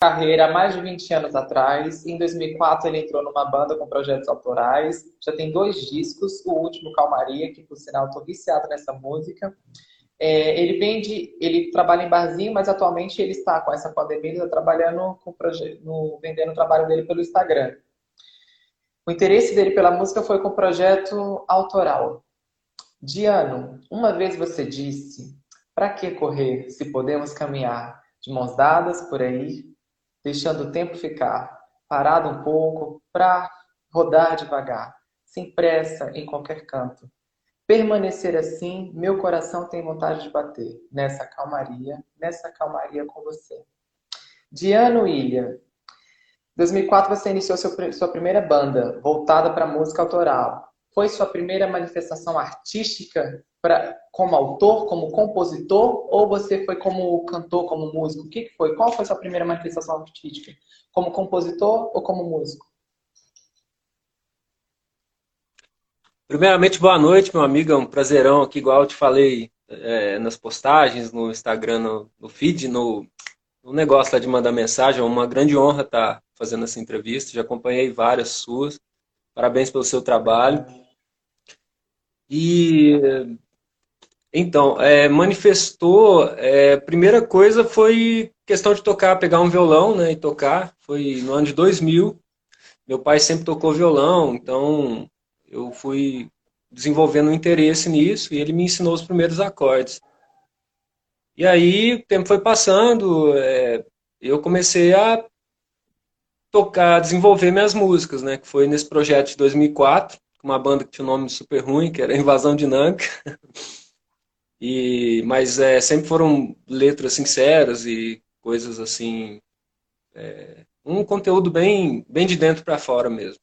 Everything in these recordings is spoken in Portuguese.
carreira há mais de 20 anos atrás. Em 2004 ele entrou numa banda com projetos autorais. Já tem dois discos, o último Calmaria, que por sinal estou viciado nessa música. É, ele vende, ele trabalha em barzinho, mas atualmente ele está com essa pandemia, ele está trabalhando com no, vendendo o trabalho dele pelo Instagram. O interesse dele pela música foi com o projeto autoral. Diano, uma vez você disse: para que correr se podemos caminhar de mãos dadas por aí, deixando o tempo ficar parado um pouco para rodar devagar, sem pressa em qualquer canto. Permanecer assim, meu coração tem vontade de bater nessa calmaria, nessa calmaria com você. Diano Ilha, 2004 você iniciou sua primeira banda, voltada para música autoral. Foi sua primeira manifestação artística pra, como autor, como compositor, ou você foi como cantor, como músico? O que, que foi? Qual foi sua primeira manifestação artística? Como compositor ou como músico? Primeiramente, boa noite, meu amigo. É um prazerão aqui, igual eu te falei é, nas postagens, no Instagram, no, no feed, no, no negócio lá de mandar mensagem. É uma grande honra estar fazendo essa entrevista. Já acompanhei várias suas. Parabéns pelo seu trabalho. E então, é, manifestou. É, primeira coisa foi questão de tocar, pegar um violão né, e tocar. Foi no ano de 2000. Meu pai sempre tocou violão, então eu fui desenvolvendo um interesse nisso e ele me ensinou os primeiros acordes. E aí o tempo foi passando, é, eu comecei a tocar, desenvolver minhas músicas, né? Que foi nesse projeto de 2004, com uma banda que tinha um nome super ruim, que era Invasão Dinâmica. E, mas é, sempre foram letras sinceras e coisas assim, é, um conteúdo bem, bem de dentro para fora mesmo.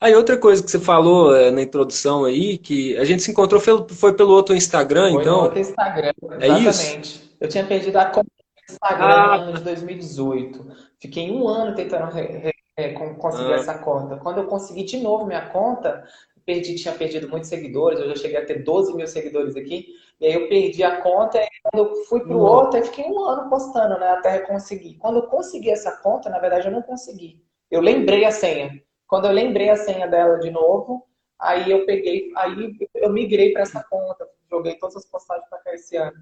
Aí outra coisa que você falou é, na introdução aí, que a gente se encontrou foi, foi pelo outro Instagram, foi então. Pelo outro Instagram, exatamente. É isso? Eu tinha perdido a conta do Instagram ah. no ano de 2018. Fiquei um ano tentando re, re, conseguir ah. essa conta. Quando eu consegui de novo minha conta, perdi, tinha perdido muitos seguidores, eu já cheguei a ter 12 mil seguidores aqui, e aí eu perdi a conta, e quando eu fui para o outro, eu fiquei um ano postando, né, até conseguir. Quando eu consegui essa conta, na verdade eu não consegui. Eu lembrei a senha. Quando eu lembrei a senha dela de novo, aí eu peguei, aí eu migrei para essa conta, joguei todas as postagens para cá esse ano.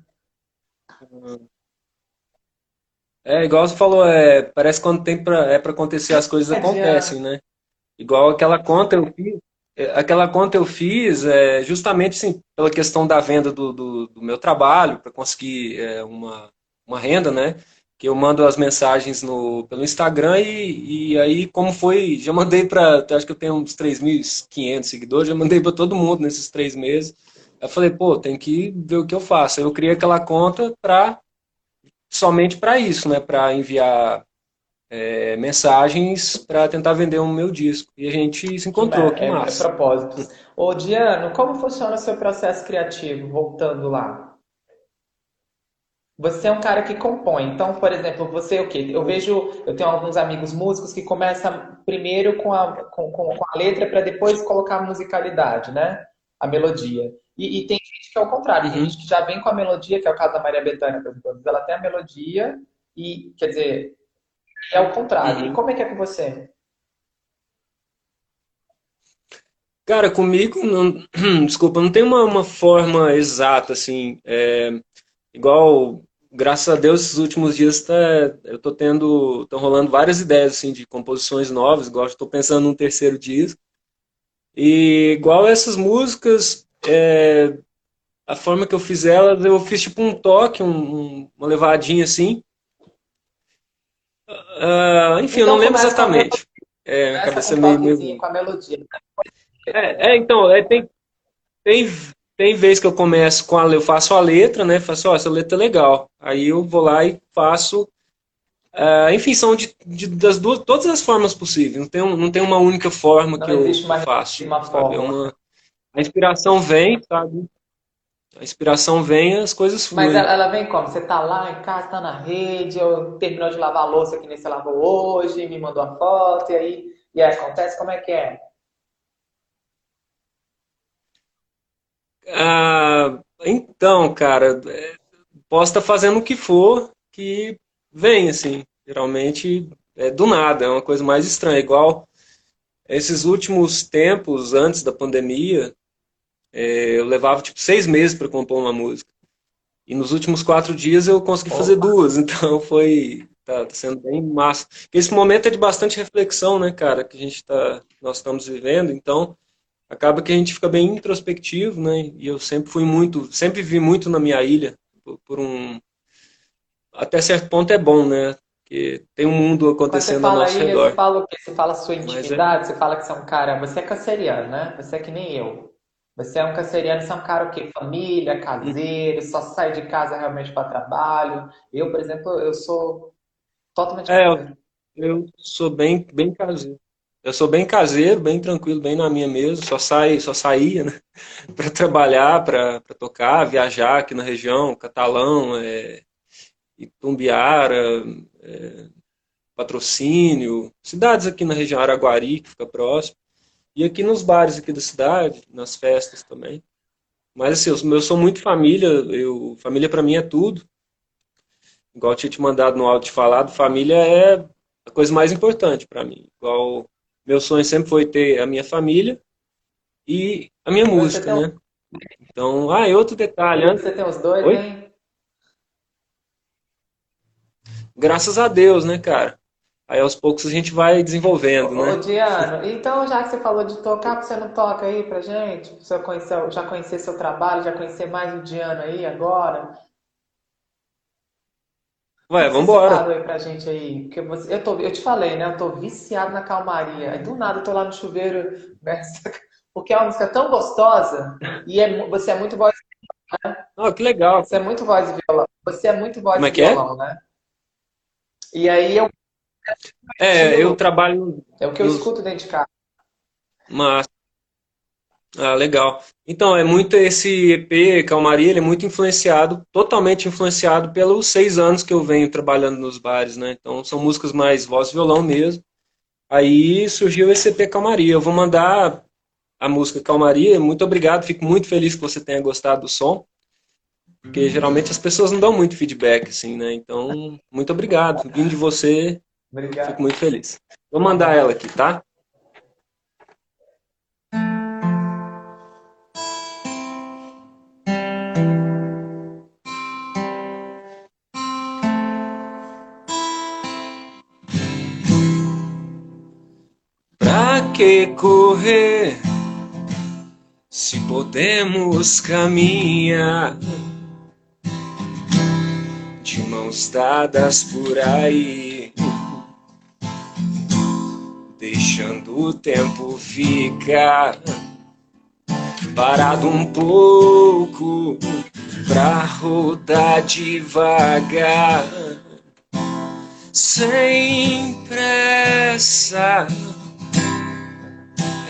É, igual você falou, é, parece que quando tem pra, é para acontecer as coisas acontecem, né? Igual aquela conta eu fiz, é, aquela conta eu fiz é, justamente assim, pela questão da venda do, do, do meu trabalho, para conseguir é, uma, uma renda, né? Que eu mando as mensagens no, pelo Instagram e, e aí, como foi, já mandei para, acho que eu tenho uns 3.500 seguidores, já mandei para todo mundo nesses três meses. Eu falei, pô, tem que ver o que eu faço. Eu criei aquela conta para somente para isso, né? Para enviar é, mensagens para tentar vender o meu disco. E a gente se encontrou, que, é, que massa. É, é propósito. Ô, Diano, como funciona o seu processo criativo, voltando lá? Você é um cara que compõe. Então, por exemplo, você é o quê? Eu vejo, eu tenho alguns amigos músicos que começam primeiro com a, com, com, com a letra para depois colocar a musicalidade, né? A melodia. E, e, tem gente que é o contrário, tem gente que já vem com a melodia, que é o caso da Maria Bethânia, por exemplo. Ela tem a melodia e, quer dizer, é o contrário. Uhum. E como é que é com você? Cara, comigo, não, desculpa, não tem uma, uma forma exata, assim. É, igual, graças a Deus, esses últimos dias tá, eu tô tendo, estão rolando várias ideias, assim, de composições novas, igual estou pensando num terceiro disco. E igual essas músicas, é, a forma que eu fiz elas, eu fiz tipo um toque, um, uma levadinha assim, Uh, enfim, então, eu não lembro exatamente. É, a cabeça meio, meio. Com a melodia. É, é então, é, tem, tem, tem vez que eu começo com a eu faço a letra, né? Faço, ó, essa letra é legal. Aí eu vou lá e faço. Uh, enfim, são de, de, das duas, todas as formas possíveis. Não tem, não tem uma única forma não que eu faço. Uma forma. É uma, a inspiração vem, sabe? A inspiração vem, as coisas fluem. Mas ela, ela vem como? Você tá lá em casa, tá na rede, eu terminou de lavar a louça que nem você lavou hoje, me mandou a foto, e aí, e aí acontece, como é que é? Ah, então, cara, é, posso estar fazendo o que for que vem, assim. Geralmente é do nada, é uma coisa mais estranha. Igual esses últimos tempos, antes da pandemia, é, eu levava tipo seis meses para compor uma música. E nos últimos quatro dias eu consegui fazer duas, então foi tá, tá, sendo bem massa. Esse momento é de bastante reflexão, né, cara, que a gente tá, nós estamos vivendo, então acaba que a gente fica bem introspectivo, né? E eu sempre fui muito, sempre vi muito na minha ilha por, por um até certo ponto é bom, né? Porque tem um mundo acontecendo ao nosso ilha, redor. Você fala o quê? Você fala sua é intimidade, é... você fala que você é um cara, você é canceriano, né? Você é que nem eu. Você é um canceriano, você é um cara o quê? Família, caseiro, só sai de casa realmente para trabalho. Eu, por exemplo, eu sou totalmente é, caseiro. Eu, sou bem, bem caseiro. Eu sou bem caseiro, bem tranquilo, bem na minha mesmo. Só sai, só saía, né? para trabalhar, para tocar, viajar aqui na região, Catalão, é, Itumbiara, é, Patrocínio, cidades aqui na região Araguari, que fica próximo. E aqui nos bares aqui da cidade, nas festas também. Mas assim, eu, eu sou muito família, eu, família para mim é tudo. Igual eu tinha te mandado no áudio falado, família é a coisa mais importante para mim. Igual meu sonho sempre foi ter a minha família e a minha música, né? Então, ah, e outro detalhe. Você tem os dois, Oi? hein? Graças a Deus, né, cara? Aí aos poucos a gente vai desenvolvendo, Ô, né? Diana, então já que você falou de tocar, você não toca aí pra gente? Pra eu conhecer, já conhecer seu trabalho, já conhecer mais o Diana aí agora? Ué, vambora. Fala aí pra gente aí, porque você, eu, tô, eu te falei, né? Eu tô viciado na calmaria. Aí do nada eu tô lá no chuveiro, né? porque é uma música tão gostosa e é, você é muito voz né? Oh, que legal. Você é muito voz e violão. Você é muito voz Como é e é? violão, né? E aí eu é, eu trabalho. É o que eu escuto dentro de casa. Mas. Ah, legal. Então, é muito esse EP, Calmaria, ele é muito influenciado, totalmente influenciado pelos seis anos que eu venho trabalhando nos bares, né? Então, são músicas mais voz e violão mesmo. Aí surgiu esse EP Calmaria. Eu vou mandar a música Calmaria. Muito obrigado, fico muito feliz que você tenha gostado do som. Porque geralmente as pessoas não dão muito feedback, assim, né? Então, muito obrigado. Vindo de você, Obrigado. Fico muito feliz. Vou mandar ela aqui, tá? Pra que correr se podemos caminhar de mãos dadas por aí? O tempo ficar parado um pouco pra rodar devagar, sem pressa,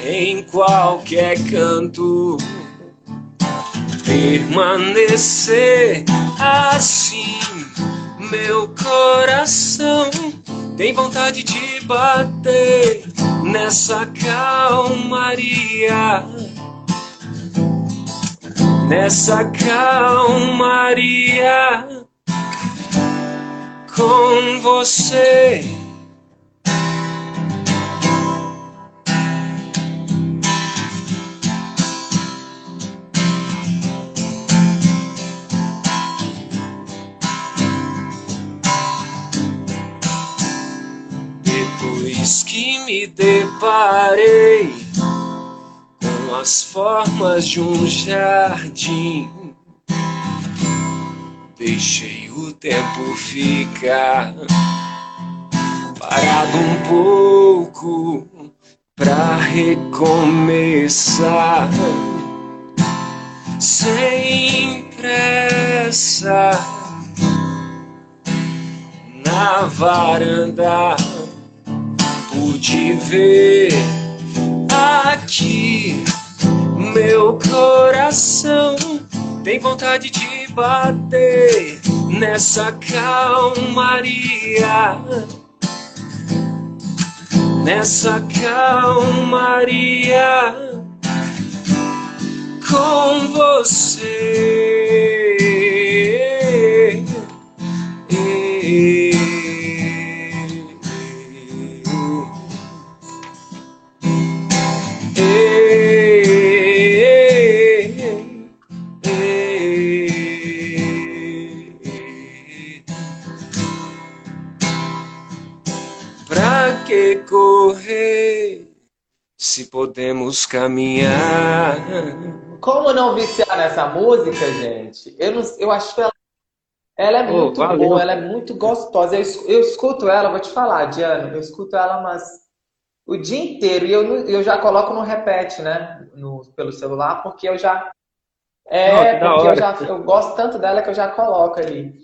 em qualquer canto. Permanecer assim, meu coração tem vontade de bater nessa calmaria. Nessa calmaria com você. Me deparei com as formas de um jardim. Deixei o tempo ficar parado um pouco pra recomeçar sem pressa na varanda pude ver aqui. Meu coração tem vontade de bater nessa calmaria. Nessa calmaria com você. Se podemos caminhar? Como não viciar nessa música, gente? Eu, não, eu acho ela, ela é muito oh, boa, ela é muito gostosa. Eu, eu escuto ela, vou te falar, Diana, eu escuto ela mas o dia inteiro e eu, eu já coloco no repete, né, no, pelo celular, porque eu já é, porque eu já eu gosto tanto dela que eu já coloco ali.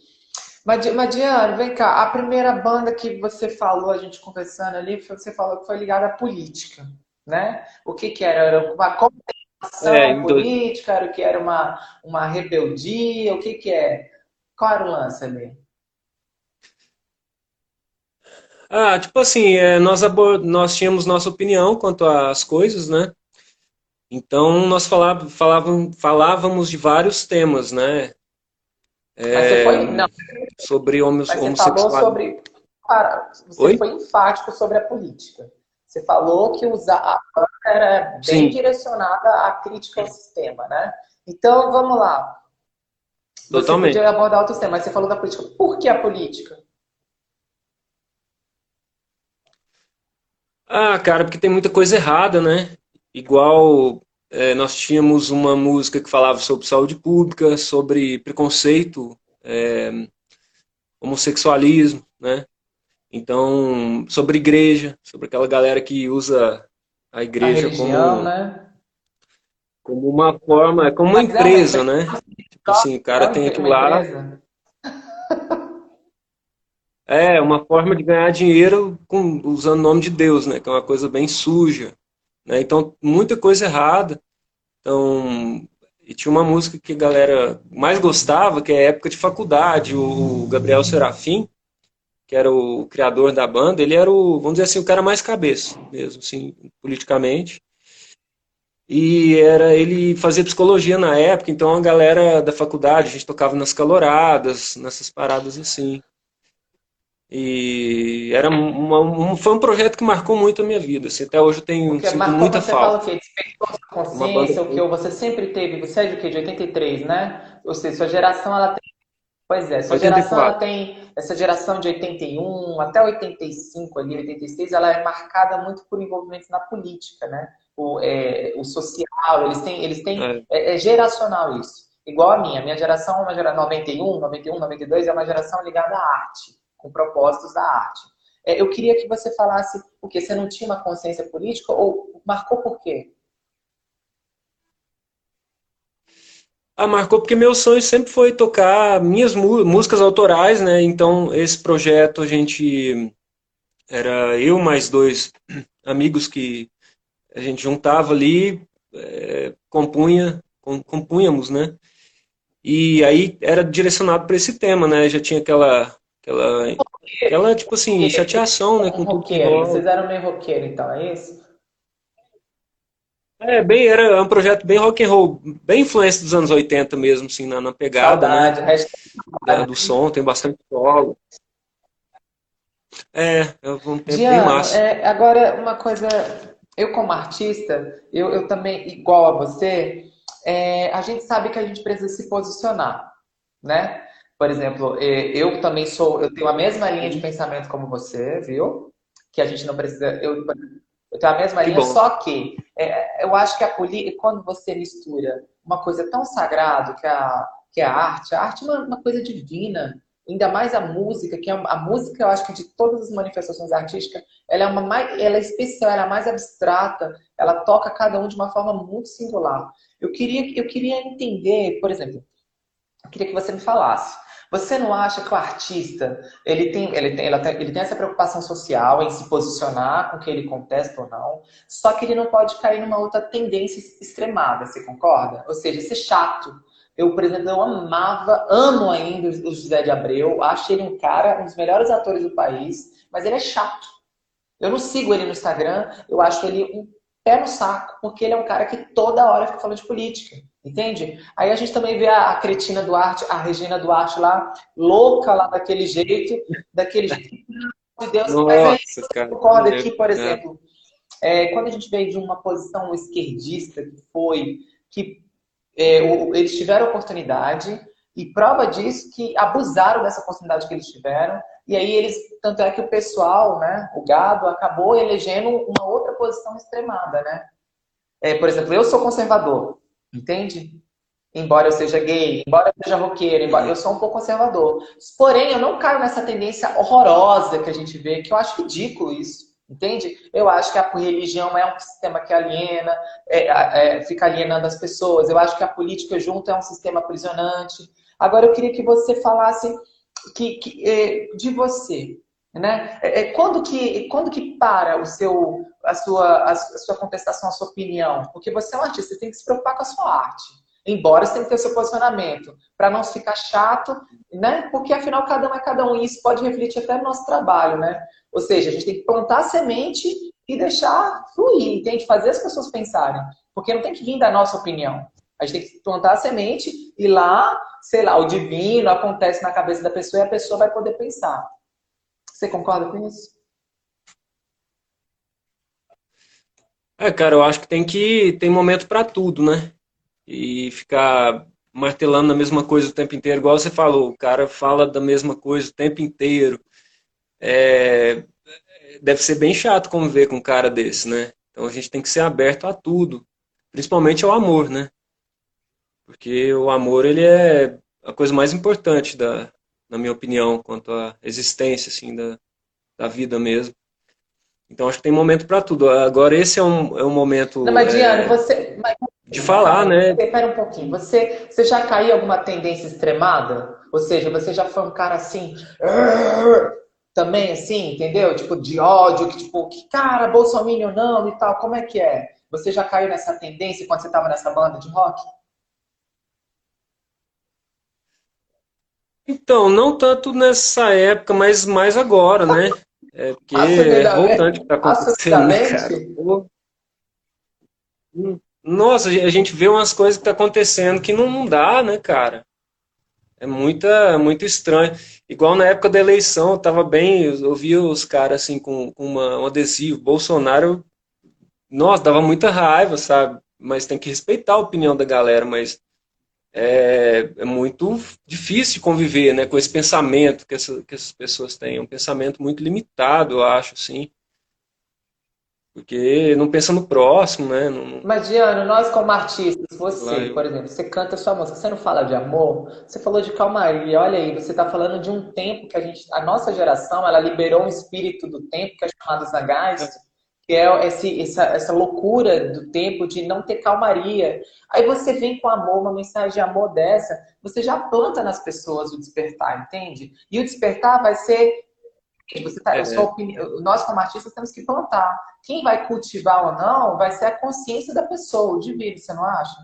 Mas, Diana, vem cá, a primeira banda que você falou, a gente conversando ali, você falou que foi ligada à política, né? O que que era? Era uma comunicação é, política? Era o que era uma, uma rebeldia? O que que é? Qual era o lance ali? Ah, tipo assim, é, nós, nós tínhamos nossa opinião quanto às coisas, né? Então, nós falávamos, falávamos, falávamos de vários temas, né? É, foi, sobre homossexualidade. Você falou sobre. Para, você Oi? foi enfático sobre a política. Você falou que usar a banda era bem Sim. direcionada à crítica ao sistema, né? Então, vamos lá. Totalmente. Você podia abordar outros temas, mas você falou da política. Por que a política? Ah, cara, porque tem muita coisa errada, né? Igual é, nós tínhamos uma música que falava sobre saúde pública, sobre preconceito, é, homossexualismo, né? Então, sobre igreja, sobre aquela galera que usa a igreja a religião, como, né? como uma forma, como uma Mas é empresa, é né? Tipo assim, o cara tem aquilo lá. É, uma forma de ganhar dinheiro com, usando o nome de Deus, né? Que é uma coisa bem suja. Né? Então, muita coisa errada. Então, e tinha uma música que a galera mais gostava, que é época de faculdade, o Gabriel Serafim, que era o criador da banda, ele era o, vamos dizer assim, o cara mais cabeça mesmo, assim, politicamente. E era ele fazia psicologia na época, então a galera da faculdade, a gente tocava nas caloradas, nessas paradas assim. E era uma, um, foi um projeto que marcou muito a minha vida. Assim, até hoje eu tenho Porque sinto marcou, muita você falta. Fala o quê? Despertou sua consciência, o que você sempre teve. Você é de quê? De 83, né? Ou seja, sua geração ela tem. Pois é, sua 84. geração ela tem. Essa geração de 81 até 85 ali, 86, ela é marcada muito por envolvimentos na política, né? O, é, o social, eles têm. Eles têm é. É, é geracional isso. Igual a minha. Minha geração é uma geração 91, 91, 92, é uma geração ligada à arte com propósitos da arte. É, eu queria que você falasse o que você não tinha uma consciência política ou marcou por quê? Ah, marcou porque meu sonho sempre foi tocar minhas músicas autorais, né? Então, esse projeto a gente era eu mais dois amigos que a gente juntava ali, é, compunha, compunhamos, né? E aí era direcionado para esse tema, né? Já tinha aquela Aquela, aquela tipo assim, chateação, né? Com tudo que Vocês eram meio roqueiro, então, é isso? É, bem, era um projeto bem rock and roll, bem influência dos anos 80 mesmo, assim, na, na pegada, né? Saudade, né? do som, tem bastante solo. É, é um tempo Diana, bem massa. É, agora, uma coisa, eu como artista, eu, eu também, igual a você, é, a gente sabe que a gente precisa se posicionar, né? Por exemplo, eu também sou, eu tenho a mesma linha de pensamento como você, viu? Que a gente não precisa. Eu, eu tenho a mesma que linha, bom. só que é, eu acho que a política, quando você mistura uma coisa tão sagrada que a, que a arte, a arte é uma, uma coisa divina, ainda mais a música, que é a música, eu acho que de todas as manifestações artísticas, ela é uma mais, ela é especial, ela é mais abstrata, ela toca cada um de uma forma muito singular. Eu queria, eu queria entender, por exemplo, eu queria que você me falasse você não acha que o artista ele tem, ele tem, ele tem essa preocupação social em se posicionar com o que ele contesta ou não, só que ele não pode cair numa outra tendência extremada, você concorda? Ou seja, ser chato. Eu, por exemplo, eu amava, amo ainda o José de Abreu, acho ele um cara, um dos melhores atores do país, mas ele é chato. Eu não sigo ele no Instagram, eu acho ele um pé no saco, porque ele é um cara que toda hora fica falando de política. Entende? Aí a gente também vê a, a Cretina Duarte, a Regina Duarte lá, louca lá daquele jeito, daquele jeito de Deus. Nossa, Mas aí, cara, concorda aqui, por exemplo, é, quando a gente veio de uma posição esquerdista que foi que é, o, eles tiveram oportunidade e prova disso que abusaram dessa oportunidade que eles tiveram E aí eles, tanto é que o pessoal, né, o gado, acabou elegendo uma outra posição extremada, né? É, por exemplo, eu sou conservador, entende? Embora eu seja gay, embora eu seja roqueiro, embora eu sou um pouco conservador. Porém, eu não caio nessa tendência horrorosa que a gente vê, que eu acho ridículo isso. Entende? Eu acho que a religião é um sistema que aliena, é, é, fica alienando as pessoas. Eu acho que a política junto é um sistema aprisionante. Agora, eu queria que você falasse que, que é, de você. Né? É, é, quando, que, quando que para o seu, a, sua, a sua contestação, a sua opinião? Porque você é um artista, você tem que se preocupar com a sua arte. Embora você tenha que ter o seu posicionamento, para não ficar chato, né? Porque afinal cada um é cada um, e isso pode refletir até no nosso trabalho, né? Ou seja, a gente tem que plantar semente e deixar fluir, que fazer as pessoas pensarem. Porque não tem que vir da nossa opinião. A gente tem que plantar a semente e lá, sei lá, o divino acontece na cabeça da pessoa e a pessoa vai poder pensar. Você concorda com isso? É, cara, eu acho que tem que tem momento para tudo, né? e ficar martelando a mesma coisa o tempo inteiro, igual você falou, o cara fala da mesma coisa o tempo inteiro. É, deve ser bem chato conviver com um cara desse, né? Então a gente tem que ser aberto a tudo, principalmente ao amor, né? Porque o amor ele é a coisa mais importante da, na minha opinião, quanto à existência assim da, da vida mesmo. Então acho que tem momento para tudo. Agora esse é um, é um momento. Não, mas Diana, é... você, mas de falar, né? Espera um pouquinho. Você, você já caiu em alguma tendência extremada? Ou seja, você já foi um cara assim, também assim, entendeu? Tipo, de ódio, que tipo, que cara, Bolsonaro não e tal. Como é que é? Você já caiu nessa tendência quando você estava nessa banda de rock? Então, não tanto nessa época, mas mais agora, né? É porque é voltante que tá acontecendo, né, cara? Nossa, a gente vê umas coisas que tá acontecendo que não dá, né, cara? É muita, muito estranho. Igual na época da eleição, eu tava bem, eu via os caras assim com, com uma, um adesivo, Bolsonaro, nossa, dava muita raiva, sabe? Mas tem que respeitar a opinião da galera, mas é, é muito difícil conviver né, com esse pensamento que, essa, que essas pessoas têm. É um pensamento muito limitado, eu acho, assim. Porque não pensa no próximo, né? Não... Mas, Diana, nós como artistas, você, por exemplo, você canta sua música, você não fala de amor, você falou de calmaria, olha aí, você está falando de um tempo que a gente, a nossa geração, ela liberou um espírito do tempo, que é chamado Zagast, que é esse, essa, essa loucura do tempo de não ter calmaria. Aí você vem com amor, uma mensagem de amor dessa, você já planta nas pessoas o despertar, entende? E o despertar vai ser você tá, é. opinião, nós, como artistas, temos que plantar. Quem vai cultivar ou não vai ser a consciência da pessoa, o indivíduo, você não acha?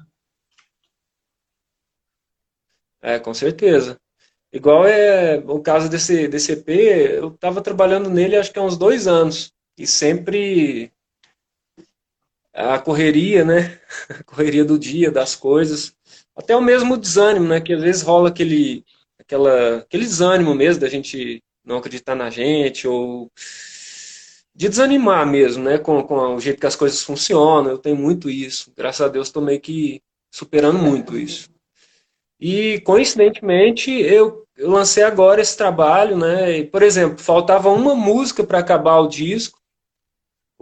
É, com certeza. Igual é o caso desse, desse EP, eu estava trabalhando nele acho que há uns dois anos. E sempre a correria, né? A correria do dia, das coisas. Até o mesmo desânimo, né? Que às vezes rola aquele, aquela, aquele desânimo mesmo da gente não acreditar na gente, ou de desanimar mesmo, né, com, com o jeito que as coisas funcionam. Eu tenho muito isso. Graças a Deus estou meio que superando muito isso. E, coincidentemente, eu, eu lancei agora esse trabalho, né, e, por exemplo, faltava uma música para acabar o disco,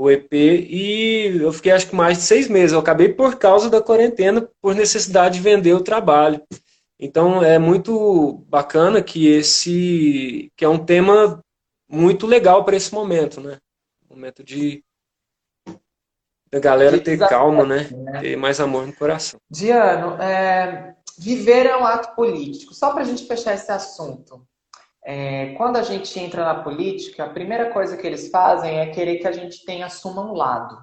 o EP, e eu fiquei acho que mais de seis meses. Eu acabei por causa da quarentena, por necessidade de vender o trabalho. Então é muito bacana que esse que é um tema muito legal para esse momento, né? Momento de da galera ter calma, né? né? Ter mais amor no coração. Diano, é, viver é um ato político. Só para a gente fechar esse assunto. É, quando a gente entra na política, a primeira coisa que eles fazem é querer que a gente tenha assuma um lado,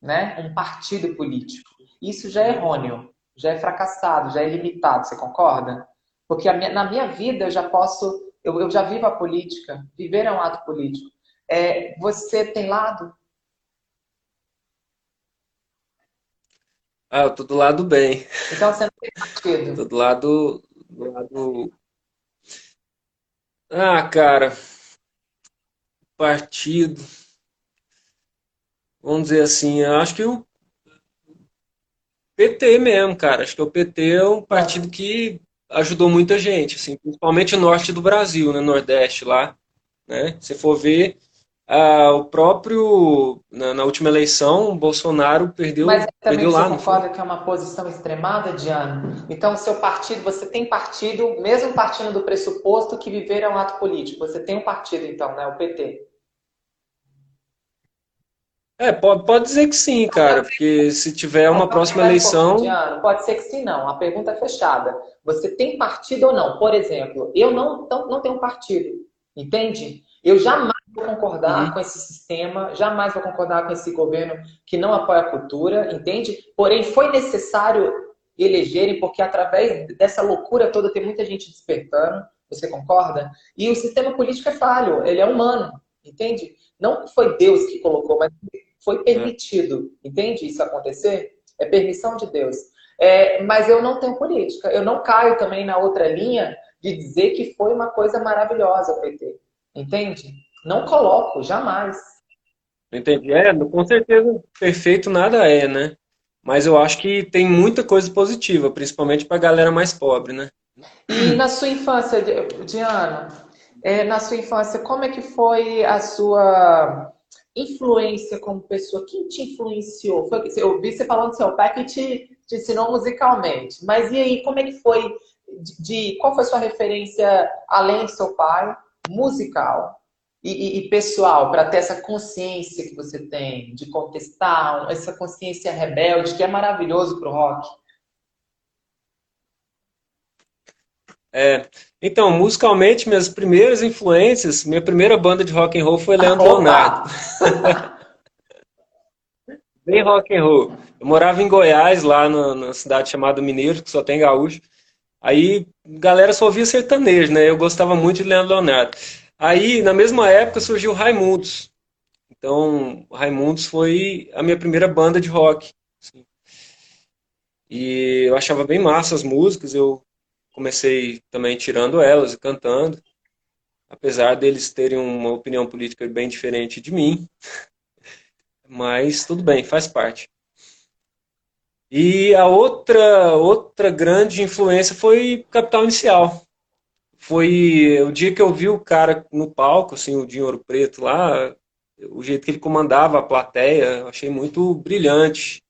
né? Um partido político. Isso já é errôneo já é fracassado, já é limitado, você concorda? Porque minha, na minha vida eu já posso, eu, eu, já vivo a política, viver é um ato político. É, você tem lado? Ah, eu tô do lado bem. Então você não tem partido? tô do lado, do lado... Ah, cara, partido... Vamos dizer assim, acho que o PT mesmo, cara. Acho que o PT é um partido que ajudou muita gente, assim, principalmente o norte do Brasil, né, Nordeste lá. Né? Se for ver, ah, o próprio, na, na, última eleição, Bolsonaro perdeu, Mas também perdeu você lá. concorda que é uma posição extremada, Diana? Então, seu partido, você tem partido, mesmo partindo do pressuposto que viver é um ato político, você tem um partido, então, né? O PT. É, pode, pode dizer que sim, cara, porque se tiver uma próxima eleição. Pode ser que sim, não. A pergunta é fechada. Você tem partido ou não? Por exemplo, eu não, não, não tenho partido, entende? Eu jamais vou concordar uhum. com esse sistema, jamais vou concordar com esse governo que não apoia a cultura, entende? Porém, foi necessário elegerem, porque através dessa loucura toda tem muita gente despertando, você concorda? E o sistema político é falho, ele é humano, entende? Não foi Deus que colocou, mas foi permitido, entende isso acontecer? É permissão de Deus. É, mas eu não tenho política. Eu não caio também na outra linha de dizer que foi uma coisa maravilhosa o PT. Entende? Não coloco, jamais. Entendi. É, com certeza, perfeito nada é, né? Mas eu acho que tem muita coisa positiva, principalmente para a galera mais pobre, né? E na sua infância, Diana, é, na sua infância, como é que foi a sua influência como pessoa? Quem te influenciou? Foi, eu vi você falando do seu pai que te, te ensinou musicalmente. Mas e aí, como é que foi? De, de qual foi a sua referência, além do seu pai, musical e, e, pessoal, para ter essa consciência que você tem de contestar, essa consciência rebelde, que é maravilhoso para o rock? É, então, musicalmente, minhas primeiras influências, minha primeira banda de rock and roll foi Leandro ah, Leonardo. Bem rock and roll. Eu morava em Goiás, lá no, na cidade chamada Mineiro, que só tem gaúcho. Aí, galera só ouvia sertanejo, né? Eu gostava muito de Leandro Leonardo. Aí, na mesma época, surgiu Raimundos. Então, Raimundos foi a minha primeira banda de rock. Assim. E eu achava bem massa as músicas, eu comecei também tirando elas e cantando, apesar deles terem uma opinião política bem diferente de mim. Mas tudo bem, faz parte. E a outra, outra grande influência foi Capital Inicial. Foi o dia que eu vi o cara no palco, assim, o Dinho Ouro Preto lá, o jeito que ele comandava a plateia, eu achei muito brilhante.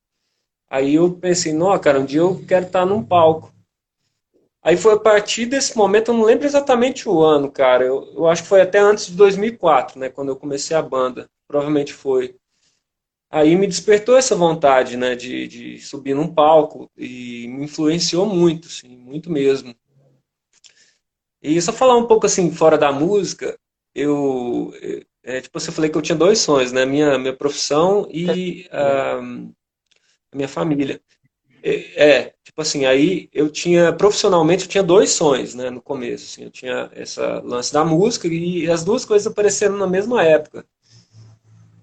Aí eu pensei, não, cara, um dia eu quero estar num palco. Aí foi a partir desse momento, eu não lembro exatamente o ano, cara. Eu, eu acho que foi até antes de 2004, né, quando eu comecei a banda. Provavelmente foi aí me despertou essa vontade, né, de, de subir num palco e me influenciou muito, assim, muito mesmo. E só falar um pouco assim fora da música, eu, é, tipo, você falei que eu tinha dois sonhos, né, minha minha profissão e a, a minha família. É, é, tipo assim, aí eu tinha profissionalmente eu tinha dois sonhos, né, no começo, assim, eu tinha essa lance da música e as duas coisas apareceram na mesma época.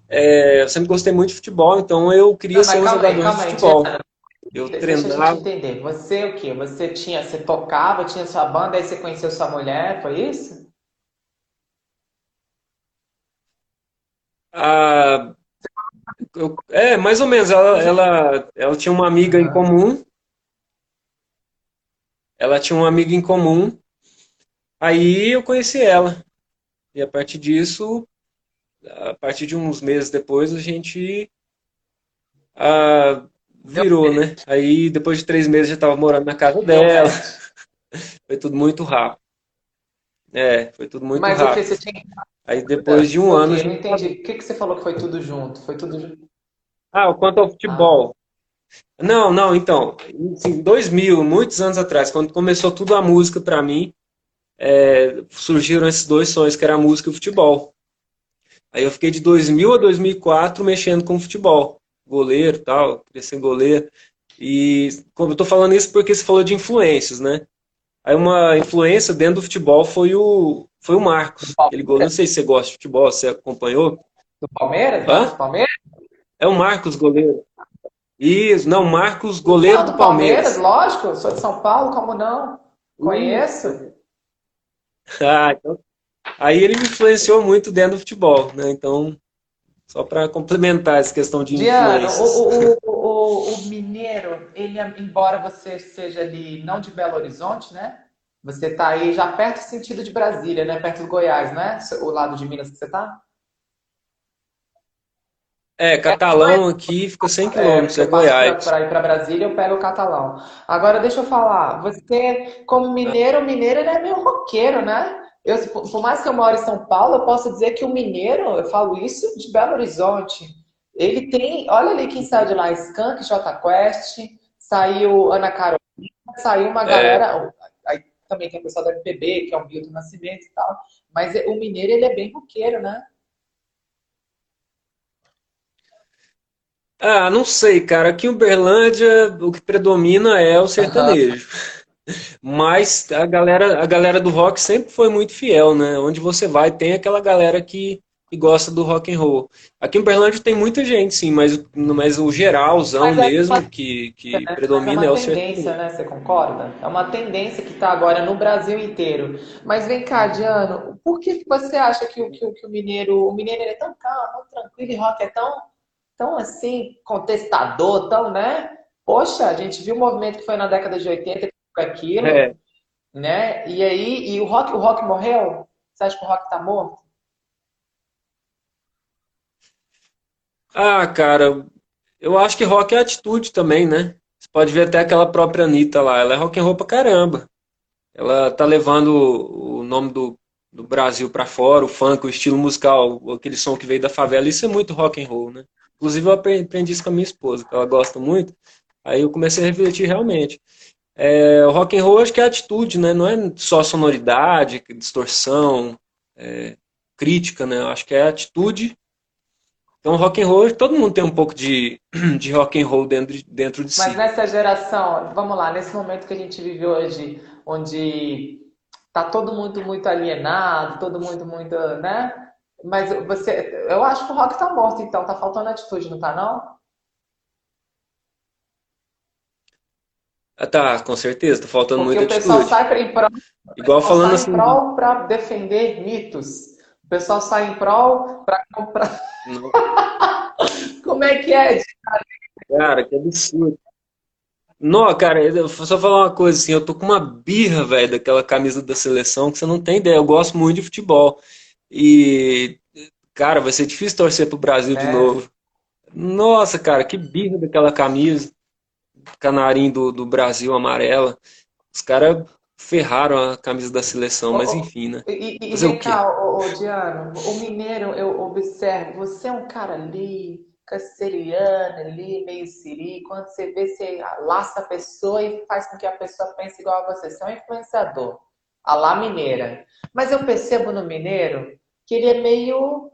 É, eu sempre gostei muito de futebol, então eu queria não, ser um jogador aí, de futebol. Aí, eu Deixa treinava. Eu entender. Você o quê? Você tinha, você tocava, tinha sua banda, aí você conheceu sua mulher, foi isso? Ah, eu, é, mais ou menos. Ela, ela, ela tinha uma amiga em comum. Ela tinha uma amiga em comum. Aí eu conheci ela. E a partir disso, a partir de uns meses depois, a gente ah, virou, né? Aí, depois de três meses, já estava morando na casa dela. foi tudo muito rápido. É, foi tudo muito Mas rápido. Mas você tinha... Aí, depois de um ano... Eu não entendi. O que, que você falou que foi tudo junto? Foi tudo junto? Ah, quanto ao futebol. Ah. Não, não, então, em 2000, muitos anos atrás, quando começou tudo a música para mim, é, surgiram esses dois sonhos, que era a música e o futebol. Aí eu fiquei de 2000 a 2004 mexendo com futebol, goleiro tal, queria ser goleiro. E como eu tô falando isso porque você falou de influências, né? Aí uma influência dentro do futebol foi o, foi o Marcos. Ele goleiro, não sei se você gosta de futebol, você acompanhou? Do Palmeiras? Hã? Do Palmeiras? É o Marcos, goleiro. Isso, não, Marcos, goleiro não, do, do Palmeiras. Palmeiras. Lógico, sou de São Paulo, como não? Conheço. Ah, então Aí ele me influenciou muito dentro do futebol, né? Então, só para complementar essa questão de Diana, o, o, o, o, mineiro, ele, embora você seja ali, não de Belo Horizonte, né? Você está aí já perto do sentido de Brasília, né? Perto do Goiás, não é? O lado de Minas que você está? É, Catalão aqui fica 100 quilômetros, é, é Goiás. Para ir para Brasília, eu pego o Catalão. Agora, deixa eu falar. Você, como mineiro, o mineiro ele é meio roqueiro, né? Eu, por mais que eu moro em São Paulo, eu posso dizer que o mineiro, eu falo isso de Belo Horizonte, ele tem, olha ali quem saiu de lá, Skank, J Quest, saiu Ana Carolina, saiu uma é. galera, aí também tem o pessoal da MPB, que é o Milton Nascimento e tal, mas o mineiro, ele é bem roqueiro, né? Ah, não sei, cara. Aqui em Uberlândia, o que predomina é o sertanejo. Mas a galera, a galera do rock sempre foi muito fiel, né? Onde você vai, tem aquela galera que, que gosta do rock and roll. Aqui em Uberlândia tem muita gente, sim, mas, mas o geralzão mas é mesmo uma... que, que é, predomina é, é o sertanejo. né? Você concorda? É uma tendência que está agora no Brasil inteiro. Mas vem cá, Diano, por que você acha que o, que, que o mineiro, o mineiro é tão calmo, tão tranquilo e rock é tão tão assim, contestador, tão, né? Poxa, a gente viu o movimento que foi na década de 80 com aquilo, é. né? E aí, e o rock, o rock morreu? Você acha que o rock tá morto? Ah, cara, eu acho que rock é atitude também, né? Você pode ver até aquela própria Anitta lá, ela é rock and roll pra caramba. Ela tá levando o nome do, do Brasil para fora, o funk, o estilo musical, aquele som que veio da favela, isso é muito rock and roll, né? Inclusive, eu aprendi isso com a minha esposa, que ela gosta muito. Aí eu comecei a refletir realmente. É, o rock and roll acho que é atitude, né? Não é só sonoridade, distorção, é, crítica, né? Eu acho que é atitude. Então, rock and roll, todo mundo tem um pouco de, de rock and roll dentro, dentro de si. Mas nessa geração, vamos lá, nesse momento que a gente vive hoje, onde tá todo mundo muito alienado, todo mundo muito, né? Mas você, eu acho que o rock tá morto, então tá faltando atitude, não tá não? Ah, tá, com certeza, tá faltando Porque muita atitude. o pessoal sai em prol, Igual falando assim, em prol para defender mitos. O pessoal sai em prol para comprar. Como é que é? Cara, que absurdo. Não, cara, eu vou só falar uma coisa assim, eu tô com uma birra, velho, daquela camisa da seleção que você não tem ideia. Eu gosto muito de futebol. E, cara, vai ser difícil torcer pro Brasil é. de novo. Nossa, cara, que birra daquela camisa. Canarinho do, do Brasil amarela. Os caras ferraram a camisa da seleção, mas enfim, né? E, e vem cá, ô, ô, Diano, o mineiro, eu observo, você é um cara ali, canceriano ali, meio siri, quando você vê, você laça a pessoa e faz com que a pessoa pense igual a você. Você é um influenciador a lá mineira. Mas eu percebo no mineiro que ele é meio.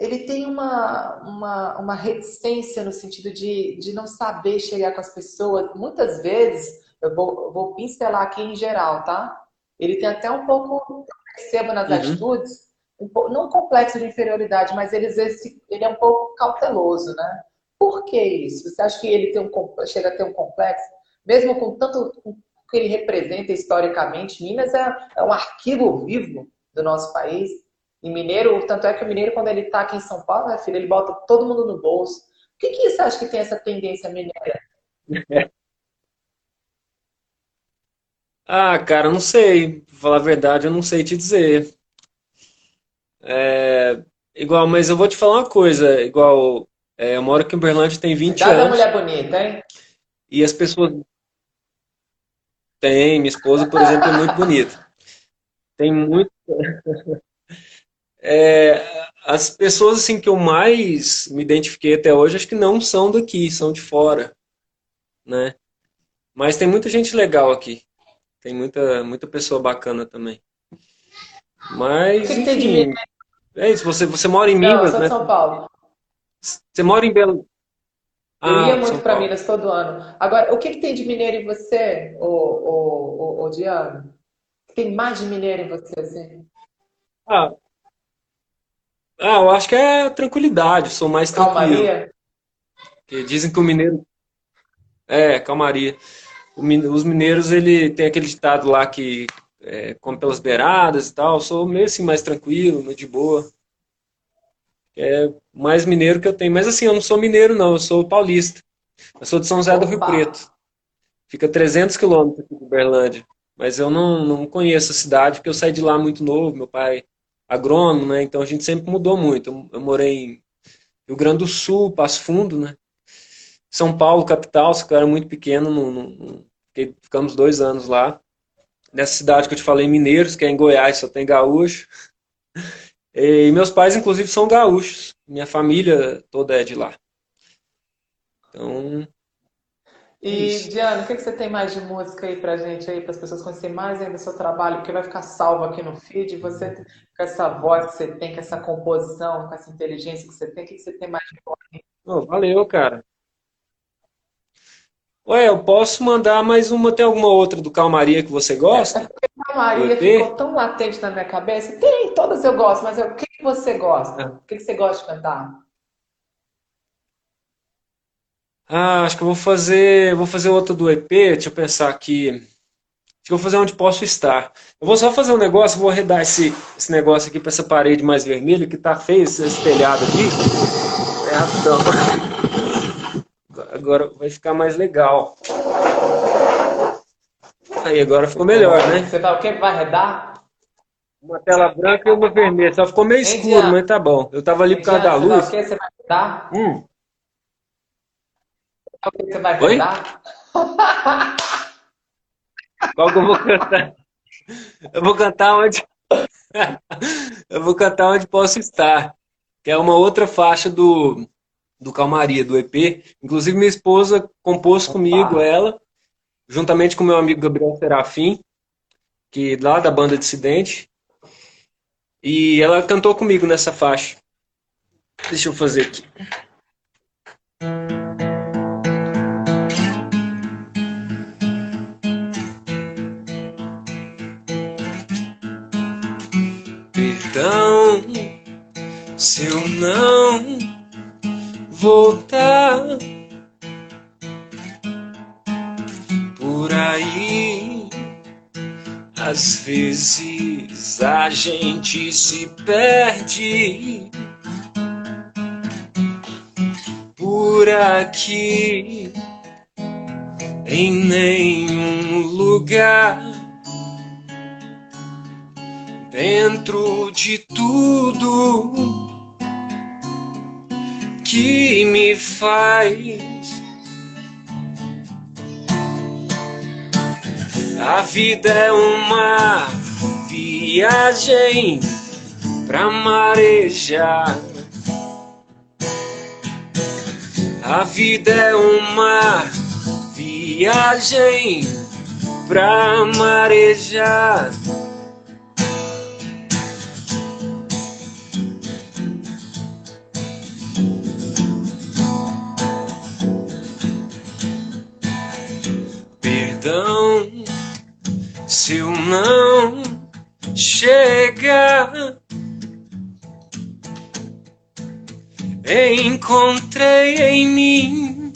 Ele tem uma, uma, uma reticência no sentido de, de não saber chegar com as pessoas. Muitas vezes, eu vou, eu vou pincelar aqui em geral, tá? Ele tem até um pouco, percebo nas uhum. atitudes, um pouco, não um complexo de inferioridade, mas ele, ele é um pouco cauteloso, né? Por que isso? Você acha que ele tem um, chega a ter um complexo? Mesmo com tanto, que ele representa historicamente. Minas é, é um arquivo vivo do nosso país. E Mineiro, tanto é que o Mineiro, quando ele está aqui em São Paulo, né, filho, ele bota todo mundo no bolso. O que, que você acha que tem essa tendência mineira? Ah, cara, não sei. Pra falar a verdade, eu não sei te dizer. É, igual, mas eu vou te falar uma coisa. Igual, é, eu moro aqui em Uberlândia tem 20 Cada anos. mulher bonita, hein? E as pessoas. Tem, minha esposa, por exemplo, é muito bonita. Tem muito. É, as pessoas assim que eu mais me identifiquei até hoje, acho que não são daqui, são de fora, né? Mas tem muita gente legal aqui. Tem muita, muita pessoa bacana também. Mas, enfim, é isso. Você, você mora em Minas, não, né? São Paulo. Você mora em Belo, eu ah, ia muito para Minas todo ano. Agora, o que, que tem de mineiro em você, ô, ô, ô, ô? Tem mais de mineiro em você, assim? Ah, ah, eu acho que é tranquilidade, sou mais tranquilo. Calmaria? Porque dizem que o mineiro... É, calmaria. Os mineiros, ele tem aquele ditado lá que é, come pelas beiradas e tal. Eu sou meio assim, mais tranquilo, meio de boa é mais mineiro que eu tenho. Mas assim, eu não sou mineiro, não, eu sou paulista. Eu sou de São José do Rio Preto. Fica 300 quilômetros aqui de Uberlândia. mas eu não, não conheço a cidade porque eu saí de lá muito novo, meu pai agrônomo, né? Então a gente sempre mudou muito. Eu, morei em Rio Grande do Sul, Passo Fundo, né? São Paulo, capital, só que eu era muito pequeno, não, ficamos dois anos lá. Nessa cidade que eu te falei, Mineiros, que é em Goiás, só tem gaúcho. E meus pais, inclusive, são gaúchos. Minha família toda é de lá. Então. E, Diana, o que, você tem mais de música aí pra gente aí, para as pessoas conhecerem mais ainda o seu trabalho, porque vai ficar salvo aqui no feed. Você, com essa voz que você tem, com essa composição, com essa inteligência que você tem, o que, você tem mais de bom Oh, valeu, cara. Ué, eu posso mandar mais uma, tem alguma outra do Calmaria que você gosta? É Calmaria ficou tão latente na minha cabeça. Tem, todas eu gosto, mas o que você gosta? O que você gosta de cantar? Ah, acho que eu vou fazer, vou fazer outra do EP, deixa eu pensar aqui. Acho que eu vou fazer onde posso estar. Eu vou só fazer um negócio, vou arredar esse, esse negócio aqui para essa parede mais vermelha, que tá feio esse telhado aqui. É rapidão. Agora vai ficar mais legal. Aí, agora ficou melhor, né? Você tá o que? Vai arredar? Uma tela branca e uma vermelha. Só ficou meio escuro, mas tá bom. Eu tava ali por causa da luz. Você, tá o que? você vai arredar? Hum. Qual que você vai cantar? Qual que eu vou cantar? Eu vou cantar onde. eu vou cantar onde posso estar. Que é uma outra faixa do, do Calmaria, do EP. Inclusive, minha esposa compôs Opa. comigo ela, juntamente com meu amigo Gabriel Serafim, que lá da banda Dissidente. E ela cantou comigo nessa faixa. Deixa eu fazer aqui. Gente se perde. Por aqui em nenhum lugar. Dentro de tudo que me faz. A vida é uma viagem pra marejar. A vida é uma viagem pra marejar. Encontrei em mim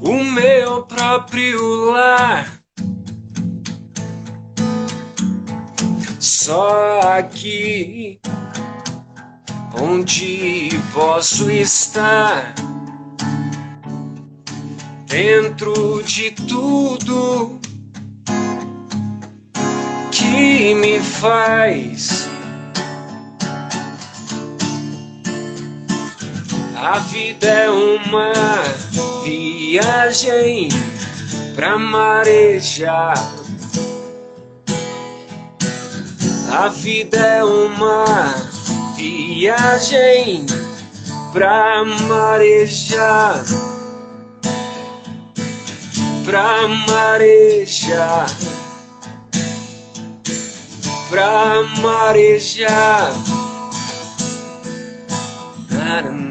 o meu próprio lar. Só aqui onde posso estar dentro de tudo que me faz. A vida é uma viagem pra marejar. A vida é uma viagem pra marejar. Pra marejar pra marejar.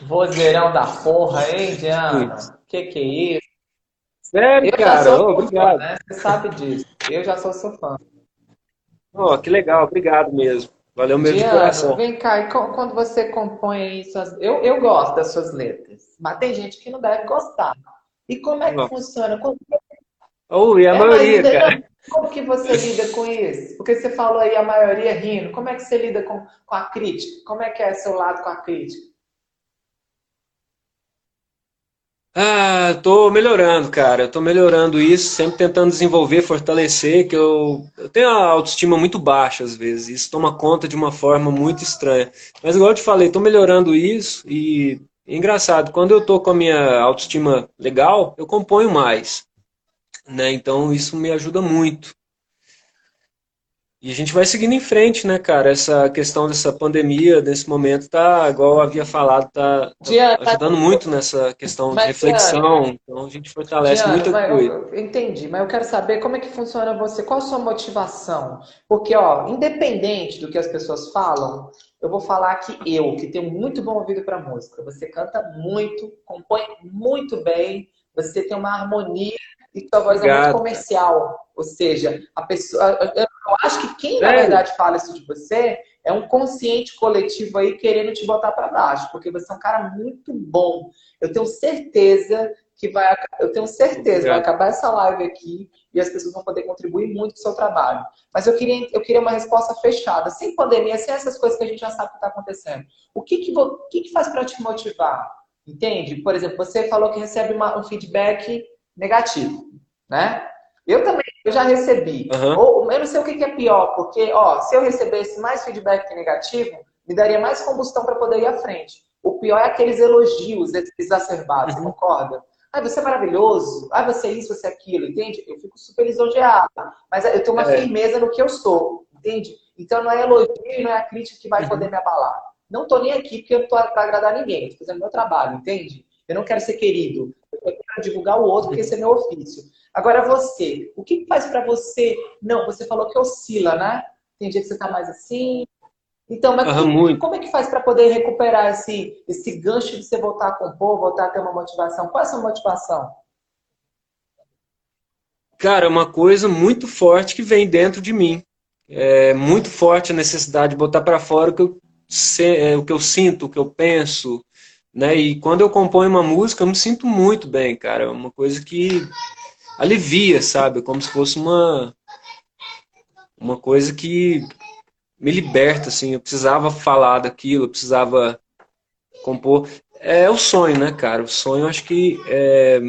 Vozeirão da porra, hein, Diana? Que que é isso? Sério, eu cara? Obrigado. Fã, né? Você sabe disso. Eu já sou seu fã. Oh, que legal, obrigado mesmo. Valeu mesmo Diana, de coração. Vem cá, e quando você compõe suas. Eu, eu gosto das suas letras, mas tem gente que não deve gostar. E como é que não. funciona? Como... Oh, e a é, maioria, cara. Como que você lida com isso? Porque você falou aí a maioria rindo. Como é que você lida com, com a crítica? Como é que é seu lado com a crítica? Ah, tô melhorando, cara. tô melhorando isso, sempre tentando desenvolver, fortalecer, que eu, eu tenho a autoestima muito baixa às vezes. Isso toma conta de uma forma muito estranha. Mas igual eu te falei, tô melhorando isso e engraçado, quando eu tô com a minha autoestima legal, eu componho mais. Né? Então isso me ajuda muito. E a gente vai seguindo em frente, né, cara? Essa questão dessa pandemia, nesse momento, tá, igual eu havia falado, tá, tá ajudando muito nessa questão de reflexão. então a gente fortalece Diana, muita coisa. Eu, eu entendi, mas eu quero saber como é que funciona você, qual a sua motivação? Porque, ó, independente do que as pessoas falam, eu vou falar que eu, que tenho muito bom ouvido para música, você canta muito, compõe muito bem, você tem uma harmonia e sua voz Obrigado. é muito comercial. Ou seja, a pessoa. Eu acho que quem, na verdade, fala isso de você é um consciente coletivo aí querendo te botar para baixo, porque você é um cara muito bom. Eu tenho certeza que vai. Eu tenho certeza que vai acabar essa live aqui e as pessoas vão poder contribuir muito com o seu trabalho. Mas eu queria, eu queria uma resposta fechada, sem pandemia, sem essas coisas que a gente já sabe que está acontecendo. O que, que, o que, que faz para te motivar? Entende? Por exemplo, você falou que recebe uma, um feedback negativo, né? Eu também, eu já recebi. Uhum. Ou eu não sei o que é pior, porque, ó, se eu recebesse mais feedback negativo, me daria mais combustão para poder ir à frente. O pior é aqueles elogios exacerbados, uhum. concorda? Ah, você é maravilhoso. Ah, você é isso, você é aquilo, entende? Eu fico super lisonjeada. Mas eu tenho uma é. firmeza no que eu sou, entende? Então não é elogio e não é a crítica que vai uhum. poder me abalar. Não tô nem aqui porque eu tô para agradar ninguém. Tô fazendo meu trabalho, entende? Eu não quero ser querido. Eu quero divulgar o outro, porque esse é meu ofício. Agora você, o que faz para você? Não, você falou que oscila, né? Tem dia que você está mais assim. Então, mas uhum, como é que faz para poder recuperar esse, esse gancho de você voltar a compor, voltar a ter uma motivação? Qual é a sua motivação? Cara, uma coisa muito forte que vem dentro de mim. É muito forte a necessidade de botar para fora o que, eu, é, o que eu sinto, o que eu penso, né? E quando eu componho uma música, eu me sinto muito bem, cara. É uma coisa que alivia, sabe? Como se fosse uma uma coisa que me liberta, assim. Eu precisava falar daquilo, eu precisava compor. É o sonho, né, cara? O sonho, acho que é,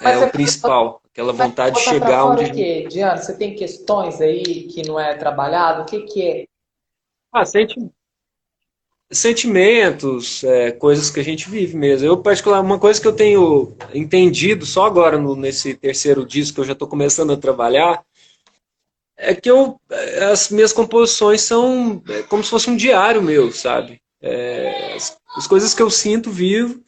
é o principal. Aquela vontade de chegar onde. O quê? Diana, você tem questões aí que não é trabalhado? O que, que é? Ah, sente, sentimentos, é, coisas que a gente vive mesmo. Eu, particular, uma coisa que eu tenho entendido só agora no, nesse terceiro disco que eu já estou começando a trabalhar, é que eu, as minhas composições são é, como se fosse um diário meu, sabe? É, as, as, coisas que eu sinto, vivo,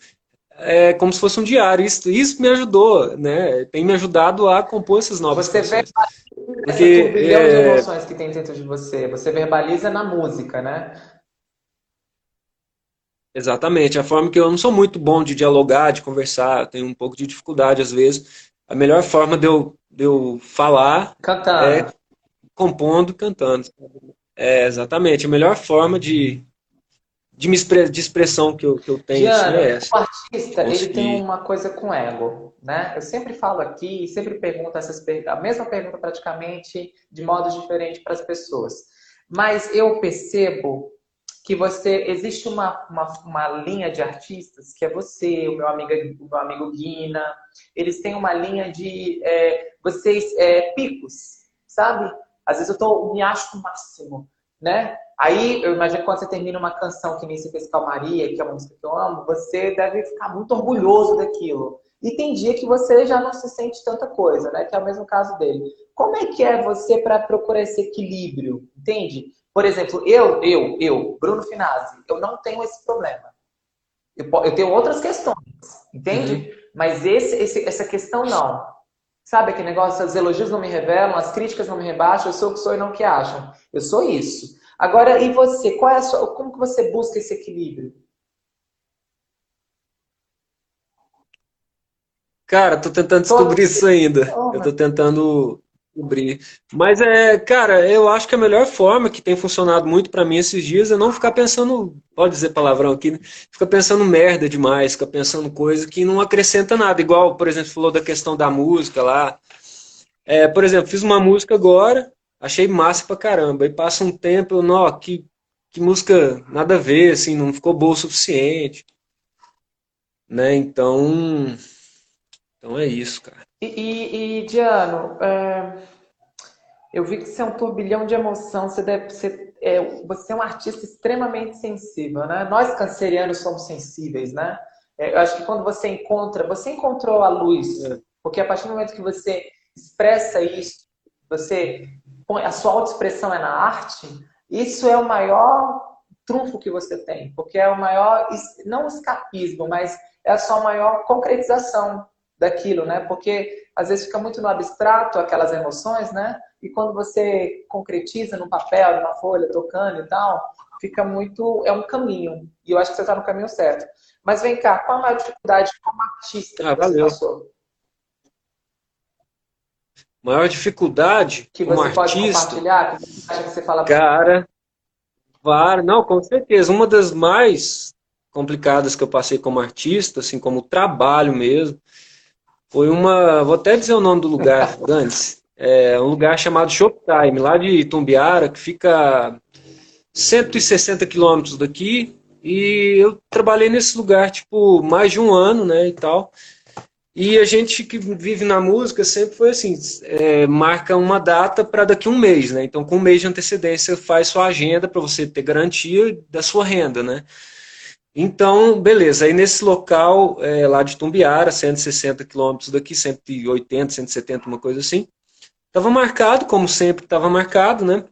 é como se fosse um diário. Isso, isso me ajudou, né? Tem me ajudado a compor essas novas Você verbaliza Porque, de é, emoções que tem dentro de você. Você verbaliza na música, né? Exatamente, a forma que eu não sou muito bom de dialogar, de conversar, tenho um pouco de dificuldade às vezes. A melhor forma de eu, de eu falar Cantando. é compondo, cantando. É exatamente, a melhor forma de, de, me expre de expressão que eu, que eu tenho Diana, é essa. O artista, ele tem uma coisa com ego, né? Eu sempre falo aqui, sempre pergunto essas a mesma pergunta praticamente de modos diferentes para as pessoas. Mas eu percebo que você existe uma, uma, uma, linha de artistas que é você, o meu amigo, o meu amigo Guina, eles têm uma linha de é, vocês é, picos, sabe? Às vezes eu tô, me acho o máximo, né? Aí eu imagino quando você termina uma canção que nem se fez Calmaria, que é uma música que eu amo, você deve ficar muito orgulhoso daquilo. E tem dia que você já não se sente tanta coisa, né? Que é o mesmo caso dele. Como é que é você para procurar esse equilíbrio? Entende? Por exemplo, eu, eu, eu, Bruno Finazzi, eu não tenho esse problema. Eu, eu tenho outras questões, entende? Uhum. Mas esse, esse, essa questão não. Sabe aquele negócio, As elogios não me revelam, as críticas não me rebaixam, eu sou o que sou e não o que acham. Eu sou isso. Agora, e você? Qual é a sua, como que você busca esse equilíbrio? Cara, tô tentando descobrir isso ainda. Eu tô tentando descobrir. Mas é, cara, eu acho que a melhor forma que tem funcionado muito para mim esses dias é não ficar pensando, pode dizer palavrão aqui, né? ficar pensando merda demais, ficar pensando coisa que não acrescenta nada. Igual, por exemplo, falou da questão da música lá. É, por exemplo, fiz uma música agora, achei massa pra caramba. Aí passa um tempo, eu, não, que, que música nada a ver, assim, não ficou boa o suficiente. Né? Então, então é isso, cara. E, e, e Diano, é, eu vi que você é um turbilhão de emoção, você deve ser, é, você é um artista extremamente sensível, né? Nós cancerianos somos sensíveis, né? É, eu acho que quando você encontra, você encontrou a luz, é. porque a partir do momento que você expressa isso, você põe, a sua autoexpressão é na arte, isso é o maior trunfo que você tem, porque é o maior, não escapismo, mas é a sua maior concretização daquilo, né? Porque às vezes fica muito no abstrato aquelas emoções, né? E quando você concretiza no papel, numa folha, tocando e tal, fica muito. É um caminho. E eu acho que você está no caminho certo. Mas vem cá, qual a maior dificuldade como artista ah, que valeu. você passou? Maior dificuldade que como você artista. Pode compartilhar, que você fala Cara, claro, não, com certeza. Uma das mais complicadas que eu passei como artista, assim, como trabalho mesmo, foi uma. Vou até dizer o nome do lugar, antes. É um lugar chamado Shoptime, lá de Tumbiara, que fica 160 quilômetros daqui. E eu trabalhei nesse lugar, tipo, mais de um ano, né, e tal. E a gente que vive na música sempre foi assim, é, marca uma data para daqui a um mês, né? Então, com um mês de antecedência, faz sua agenda para você ter garantia da sua renda, né? Então, beleza. Aí nesse local, é, lá de Tumbiara, 160 quilômetros daqui, 180, 170, uma coisa assim, estava marcado, como sempre estava marcado, né?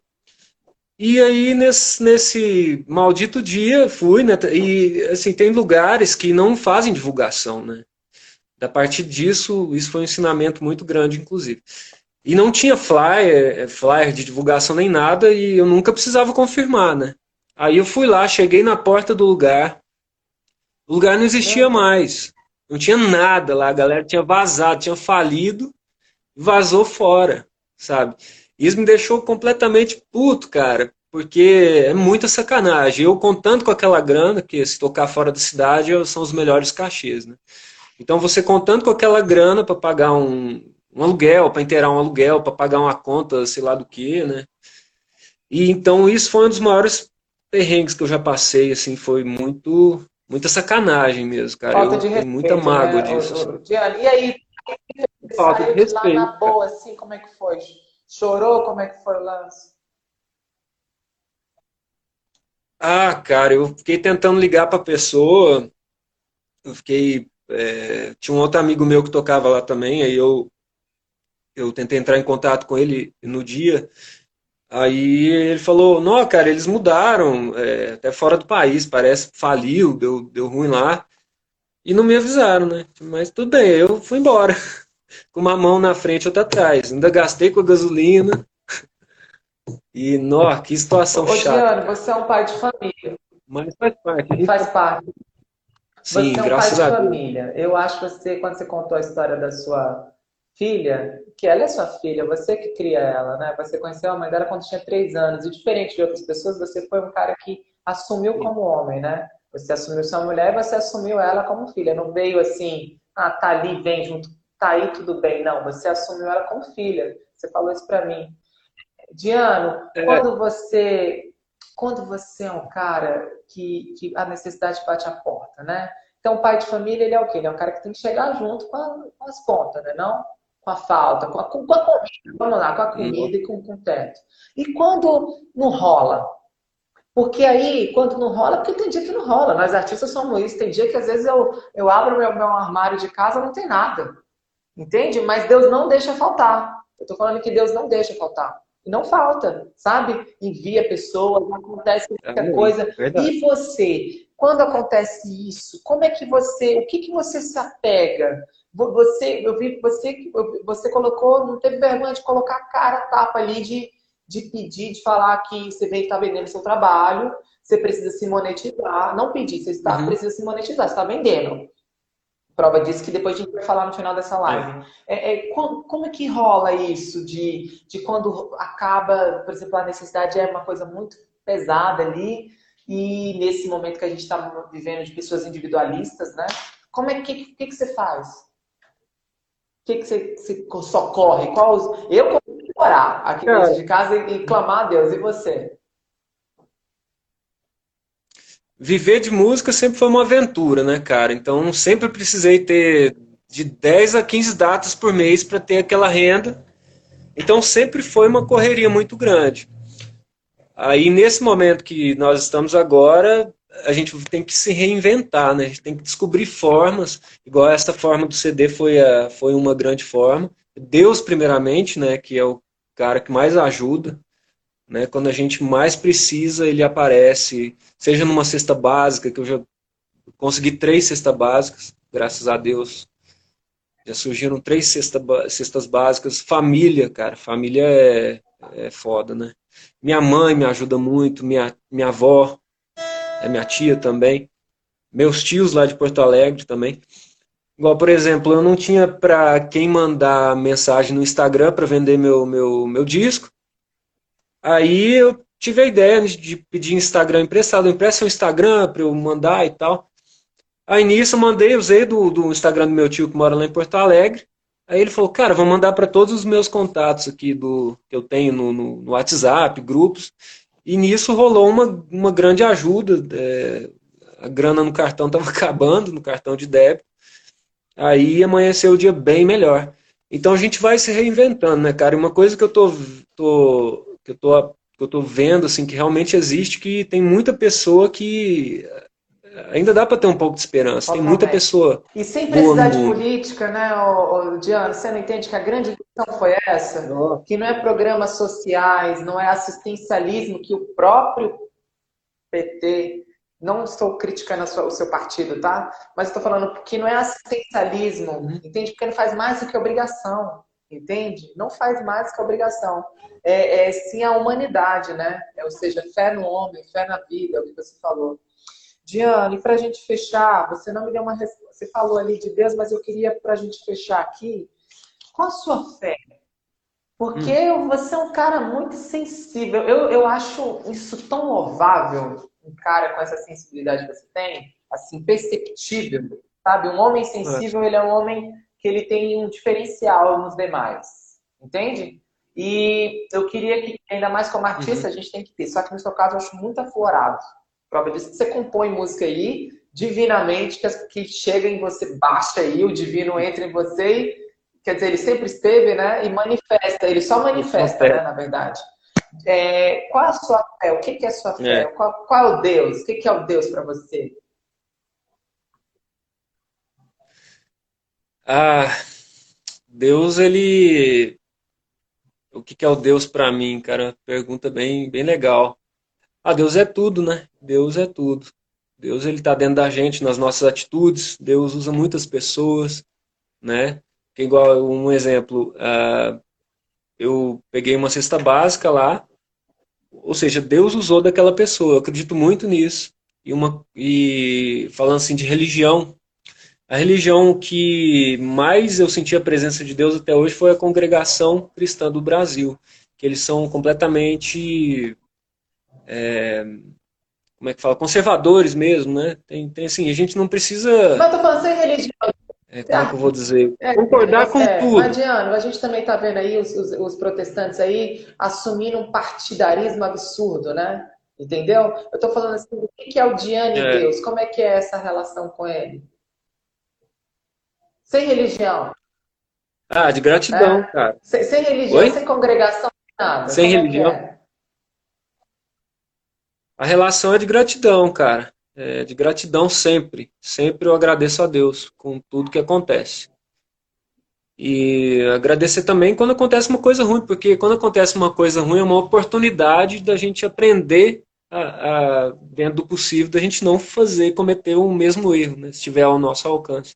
E aí, nesse, nesse maldito dia, fui, né? E, assim, tem lugares que não fazem divulgação, né? Da partir disso, isso foi um ensinamento muito grande, inclusive. E não tinha flyer, é, flyer de divulgação nem nada, e eu nunca precisava confirmar, né? Aí eu fui lá, cheguei na porta do lugar, o lugar não existia mais. Não tinha nada lá. A galera tinha vazado, tinha falido, vazou fora, sabe? Isso me deixou completamente puto, cara, porque é muita sacanagem. Eu contando com aquela grana, que se tocar fora da cidade são os melhores cachês, né? Então você contando com aquela grana para pagar um, um aluguel, para inteirar um aluguel, para pagar uma conta, sei lá do que, né? E então isso foi um dos maiores perrengues que eu já passei, assim, foi muito muita sacanagem mesmo, cara. Falta eu de respeito, muita mágoa né? disso. Diana, e aí, Falta de respeito, lá na boa, assim, como é que foi? Chorou? Como é que foi o lance? Ah, cara, eu fiquei tentando ligar pra pessoa, eu fiquei... É, tinha um outro amigo meu que tocava lá também, aí eu, eu tentei entrar em contato com ele no dia, Aí ele falou, não, cara, eles mudaram, é, até fora do país, parece, faliu, deu, deu ruim lá. E não me avisaram, né? Mas tudo bem, eu fui embora. Com uma mão na frente e outra atrás. Ainda gastei com a gasolina. E, nó, que situação Ô, chata. Diano, você é um pai de família. Mas faz parte. Faz parte. Sim, você é um pai de família. Eu acho que você, quando você contou a história da sua filha, que ela é sua filha, você que cria ela, né? Você conheceu a mãe dela quando tinha três anos, e diferente de outras pessoas, você foi um cara que assumiu como homem, né? Você assumiu sua mulher e você assumiu ela como filha. Não veio assim, ah, tá ali, vem junto, tá aí, tudo bem. Não, você assumiu ela como filha. Você falou isso para mim. Diano, é. quando você quando você é um cara que, que a necessidade bate a porta, né? Então, o pai de família, ele é o quê? Ele é um cara que tem que chegar junto com, a, com as contas, né? Não? Com a falta, com a, com a comida, vamos lá, com a comida e com, com o teto. E quando não rola? Porque aí, quando não rola, porque tem dia que não rola. Nós artistas somos isso. Tem dia que às vezes eu, eu abro meu, meu armário de casa não tem nada. Entende? Mas Deus não deixa faltar. Eu tô falando que Deus não deixa faltar. E não falta, sabe? Envia pessoas, acontece qualquer é, coisa. E você, quando acontece isso, como é que você, o que, que você se apega? Você, eu vi você, você colocou, não teve vergonha de colocar a cara tapa ali de, de pedir, de falar que você vem estar vendendo seu trabalho, você precisa se monetizar. Não pedir, você está, uhum. precisa se monetizar, você está vendendo. prova disso que depois a gente vai falar no final dessa live. É, é, como, como, é que rola isso de, de quando acaba, por exemplo, a necessidade é uma coisa muito pesada ali e nesse momento que a gente está vivendo de pessoas individualistas, né? Como é que, que, que você faz? O que, que você, você socorre? Qual os... Eu consigo orar aqui dentro de casa e, e clamar a Deus. E você? viver de música sempre foi uma aventura, né, cara? Então sempre precisei ter de 10 a 15 datas por mês para ter aquela renda. Então sempre foi uma correria muito grande. Aí nesse momento que nós estamos agora, a gente tem que se reinventar, né? A gente tem que descobrir formas, igual essa forma do CD foi, a, foi uma grande forma. Deus primeiramente, né, que é o cara que mais ajuda, né? Quando a gente mais precisa, ele aparece, seja numa cesta básica, que eu já consegui três cestas básicas, graças a Deus. Já surgiram três cesta, cestas básicas. Família, cara, família é, é foda, né? Minha mãe me ajuda muito, minha, minha avó, é minha tia também. Meus tios lá de Porto Alegre também. Igual, por exemplo, eu não tinha para quem mandar mensagem no Instagram para vender meu, meu, meu disco. Aí eu tive a ideia de pedir Instagram emprestado. Empresta o Instagram para eu mandar e tal. Aí nisso eu mandei, usei do, do Instagram do meu tio que mora lá em Porto Alegre. Aí ele falou, cara, vou mandar para todos os meus contatos aqui do que eu tenho no, no, no WhatsApp, grupos. E nisso rolou uma, uma grande ajuda. É, a grana no cartão estava acabando, no cartão de débito. Aí amanheceu o dia bem melhor. Então a gente vai se reinventando, né, cara? E uma coisa que eu tô, tô que eu tô, que eu tô vendo, assim, que realmente existe, que tem muita pessoa que ainda dá para ter um pouco de esperança. Tem muita pessoa. E sem precisar de política, né, Diana? Você não entende que a grande questão foi essa? Que não é programas sociais, não é assistencialismo que o próprio PT. Não estou criticando o seu partido, tá? Mas estou falando que não é assistencialismo, uhum. entende? Porque não faz mais do que obrigação entende? Não faz mais que obrigação. É, é sim a humanidade, né? É, ou seja, fé no homem, fé na vida, é o que você falou. Diane, para a gente fechar, você não me deu uma resposta. Você falou ali de Deus, mas eu queria, para a gente fechar aqui, qual a sua fé? Porque hum. você é um cara muito sensível. Eu, eu acho isso tão louvável, um cara com essa sensibilidade que você tem, assim, perceptível, sabe? Um homem sensível, é. ele é um homem que ele tem um diferencial nos demais. Entende? E eu queria que, ainda mais como artista, uhum. a gente tem que ter. Só que no seu caso eu acho muito aflorado. Que você compõe música aí, divinamente, que, que chega em você, baixa aí, o divino entra em você e, quer dizer, ele sempre esteve, né? E manifesta, ele só manifesta, né, na verdade. É, qual a sua fé? O que é a sua fé? É. Qual, qual, é o Deus? O que é o Deus para você? Ah, Deus, ele. O que é o Deus para mim, cara? Pergunta bem, bem legal. Ah, Deus é tudo, né? Deus é tudo. Deus ele está dentro da gente, nas nossas atitudes. Deus usa muitas pessoas, né? Que igual um exemplo, uh, eu peguei uma cesta básica lá, ou seja, Deus usou daquela pessoa. Eu acredito muito nisso. E uma e falando assim de religião, a religião que mais eu senti a presença de Deus até hoje foi a congregação cristã do Brasil, que eles são completamente é, como é que fala, conservadores mesmo, né? Tem, tem assim, a gente não precisa. Mas tô falando sem religião. É, como é que eu vou dizer? É, Concordar é, com é, tudo. Adiano, a gente também está vendo aí os, os, os, protestantes aí assumindo um partidarismo absurdo, né? Entendeu? Eu estou falando assim, o que é o Diane é. Deus? Como é que é essa relação com ele? Sem religião. Ah, de gratidão, é. cara. Sem, sem religião, Oi? sem congregação, nada. Sem Como é religião. A relação é de gratidão, cara. É de gratidão sempre. Sempre eu agradeço a Deus com tudo que acontece. E agradecer também quando acontece uma coisa ruim, porque quando acontece uma coisa ruim é uma oportunidade da gente aprender a, a, dentro do possível, da gente não fazer, cometer o mesmo erro, né, se estiver ao nosso alcance.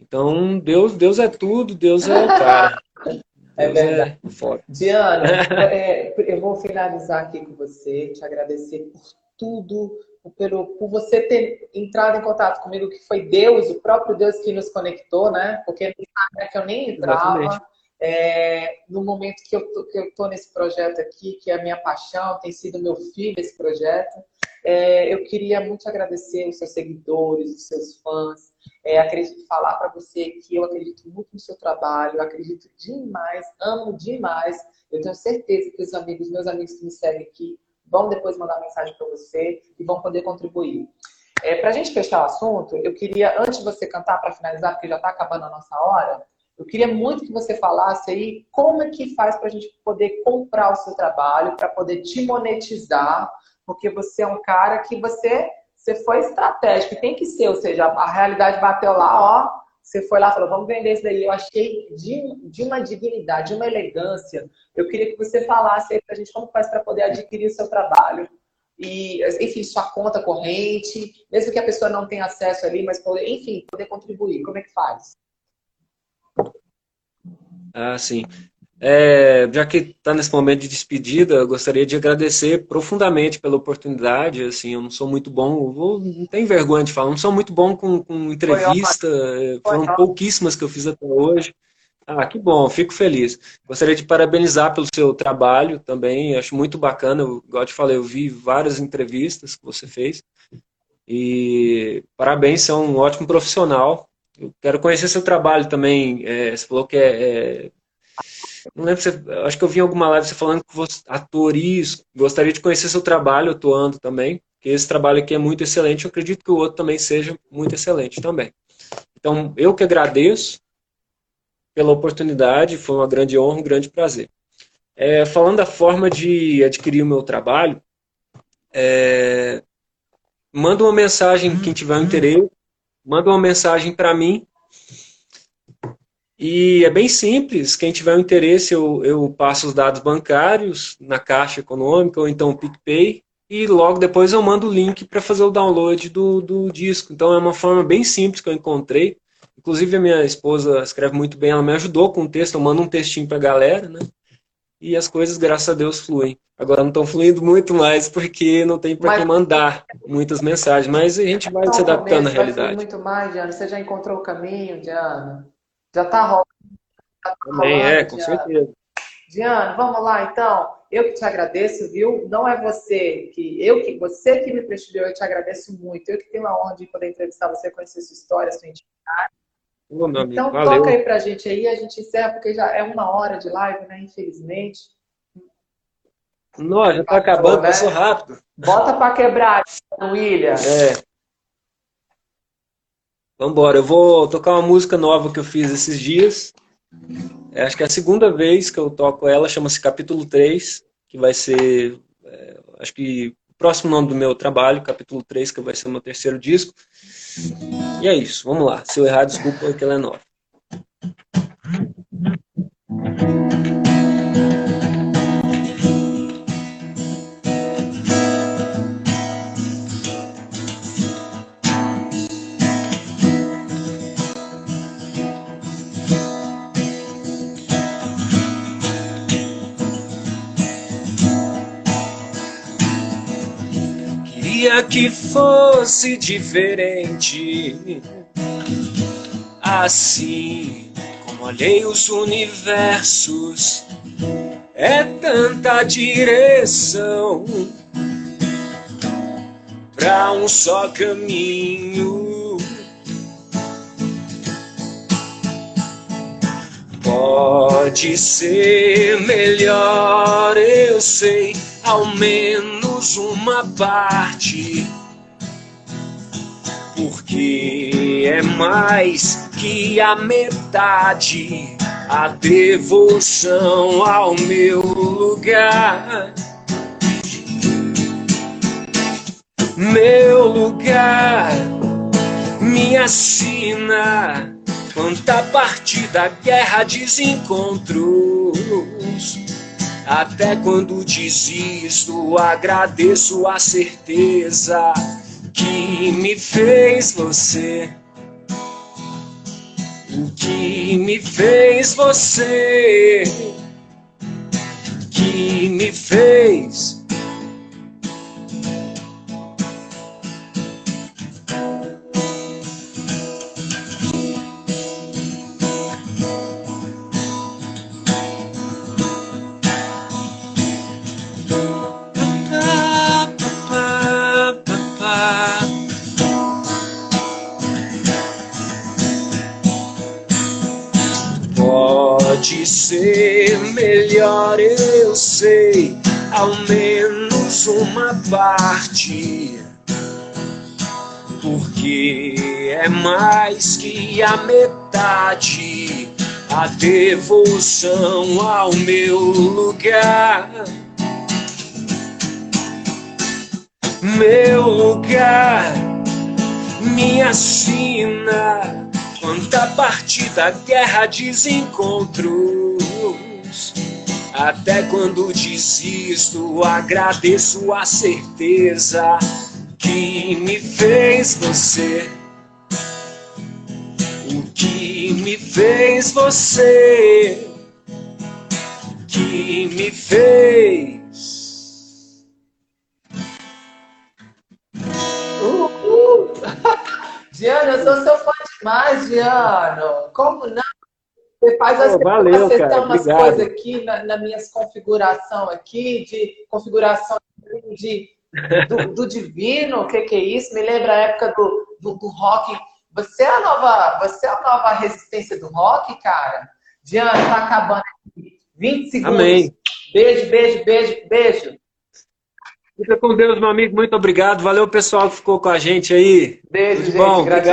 Então, Deus, Deus é tudo, Deus é o cara. É verdade. É foda. Diana, é, eu vou finalizar aqui com você, te agradecer por tudo, pelo, por você ter entrado em contato comigo, que foi Deus, o próprio Deus que nos conectou, né? Porque é que eu nem entrava. É, no momento que eu, tô, que eu tô nesse projeto aqui, que é a minha paixão, tem sido meu filho esse projeto, é, eu queria muito agradecer os seus seguidores, os seus fãs. É, acredito falar para você que eu acredito muito no seu trabalho, acredito demais, amo demais. Eu tenho certeza que os amigos, meus amigos que me seguem aqui, vão depois mandar mensagem para você e vão poder contribuir. É, para a gente fechar o assunto, eu queria, antes de você cantar, para finalizar, porque já está acabando a nossa hora, eu queria muito que você falasse aí como é que faz para a gente poder comprar o seu trabalho, para poder te monetizar, porque você é um cara que você, você foi estratégico, tem que ser, ou seja, a realidade bateu lá, ó, você foi lá e falou, vamos vender isso daí. Eu achei de, de uma dignidade, de uma elegância. Eu queria que você falasse aí pra gente como faz para poder adquirir o seu trabalho. E, enfim, sua conta corrente, mesmo que a pessoa não tenha acesso ali, mas poder, enfim, poder contribuir. Como é que faz? Ah, sim. É, já que está nesse momento de despedida, eu gostaria de agradecer profundamente pela oportunidade. Assim, eu não sou muito bom, vou, não tenho vergonha de falar, não sou muito bom com, com entrevista, foram pouquíssimas que eu fiz até hoje. Ah, que bom, fico feliz. Gostaria de parabenizar pelo seu trabalho também, acho muito bacana. Eu, igual eu te falei, eu vi várias entrevistas que você fez. E parabéns, você é um ótimo profissional. Eu quero conhecer seu trabalho também. É, você falou que é, é não lembro se acho que eu vi em alguma live você falando que você ator isso, gostaria de conhecer seu trabalho atuando também, que esse trabalho aqui é muito excelente, eu acredito que o outro também seja muito excelente também. Então, eu que agradeço pela oportunidade, foi uma grande honra, um grande prazer. É, falando da forma de adquirir o meu trabalho, é, manda uma mensagem, quem tiver interesse, manda uma mensagem para mim e é bem simples, quem tiver um interesse, eu, eu passo os dados bancários na Caixa Econômica ou então o PicPay, e logo depois eu mando o link para fazer o download do, do disco. Então é uma forma bem simples que eu encontrei. Inclusive a minha esposa escreve muito bem, ela me ajudou com o texto, eu mando um textinho para a galera, né? E as coisas, graças a Deus, fluem. Agora não estão fluindo muito mais porque não tem para mas... mandar muitas mensagens, mas a gente vai se adaptando à realidade. muito mais, Diana. Você já encontrou o caminho, Diana? Já está rolando. Já tá Também é, com Diana. certeza. Diana, vamos lá então. Eu que te agradeço, viu? Não é você que eu que você que me prestigiou, eu te agradeço muito. Eu que tenho a honra de poder entrevistar você, conhecer sua história, sua intimidade. Então valeu. toca aí pra gente aí, a gente encerra porque já é uma hora de live, né? Infelizmente. Não, já tá acabando, né? passou rápido. Bota para quebrar, William. É. Vambora, eu vou tocar uma música nova que eu fiz esses dias. É, acho que é a segunda vez que eu toco ela, chama-se Capítulo 3, que vai ser, é, acho que o próximo nome do meu trabalho, Capítulo 3, que vai ser o meu terceiro disco. E é isso, vamos lá. Se eu errar, desculpa, que ela é nova. Que fosse diferente. Assim como olhei os universos, é tanta direção para um só caminho. Pode ser melhor, eu sei, ao menos uma parte. Porque é mais que a metade a devoção ao meu lugar. Meu lugar me assina quanta parte da guerra desencontros até quando desisto, agradeço a certeza que me fez você. O que me fez você. Que me fez. Ao menos uma parte. Porque é mais que a metade a devoção ao meu lugar. Meu lugar, minha sina, quanta partida, guerra, desencontros. Até quando desisto, agradeço a certeza que me fez você que me fez você, que me fez. Diana, eu sou seu fã demais, Diano. Como não? Você faz as oh, valeu, tem umas coisas aqui na, na minhas configuração aqui, de configuração de, do, do divino, o que, que é isso? Me lembra a época do, do, do rock você é a nova, você é a nova resistência do rock, cara. Diana, tá acabando aqui. 20 segundos. Amém. Beijo, beijo, beijo, beijo. Fica com Deus, meu amigo. Muito obrigado. Valeu, pessoal que ficou com a gente aí. Beijo, gente. bom? Obrigado.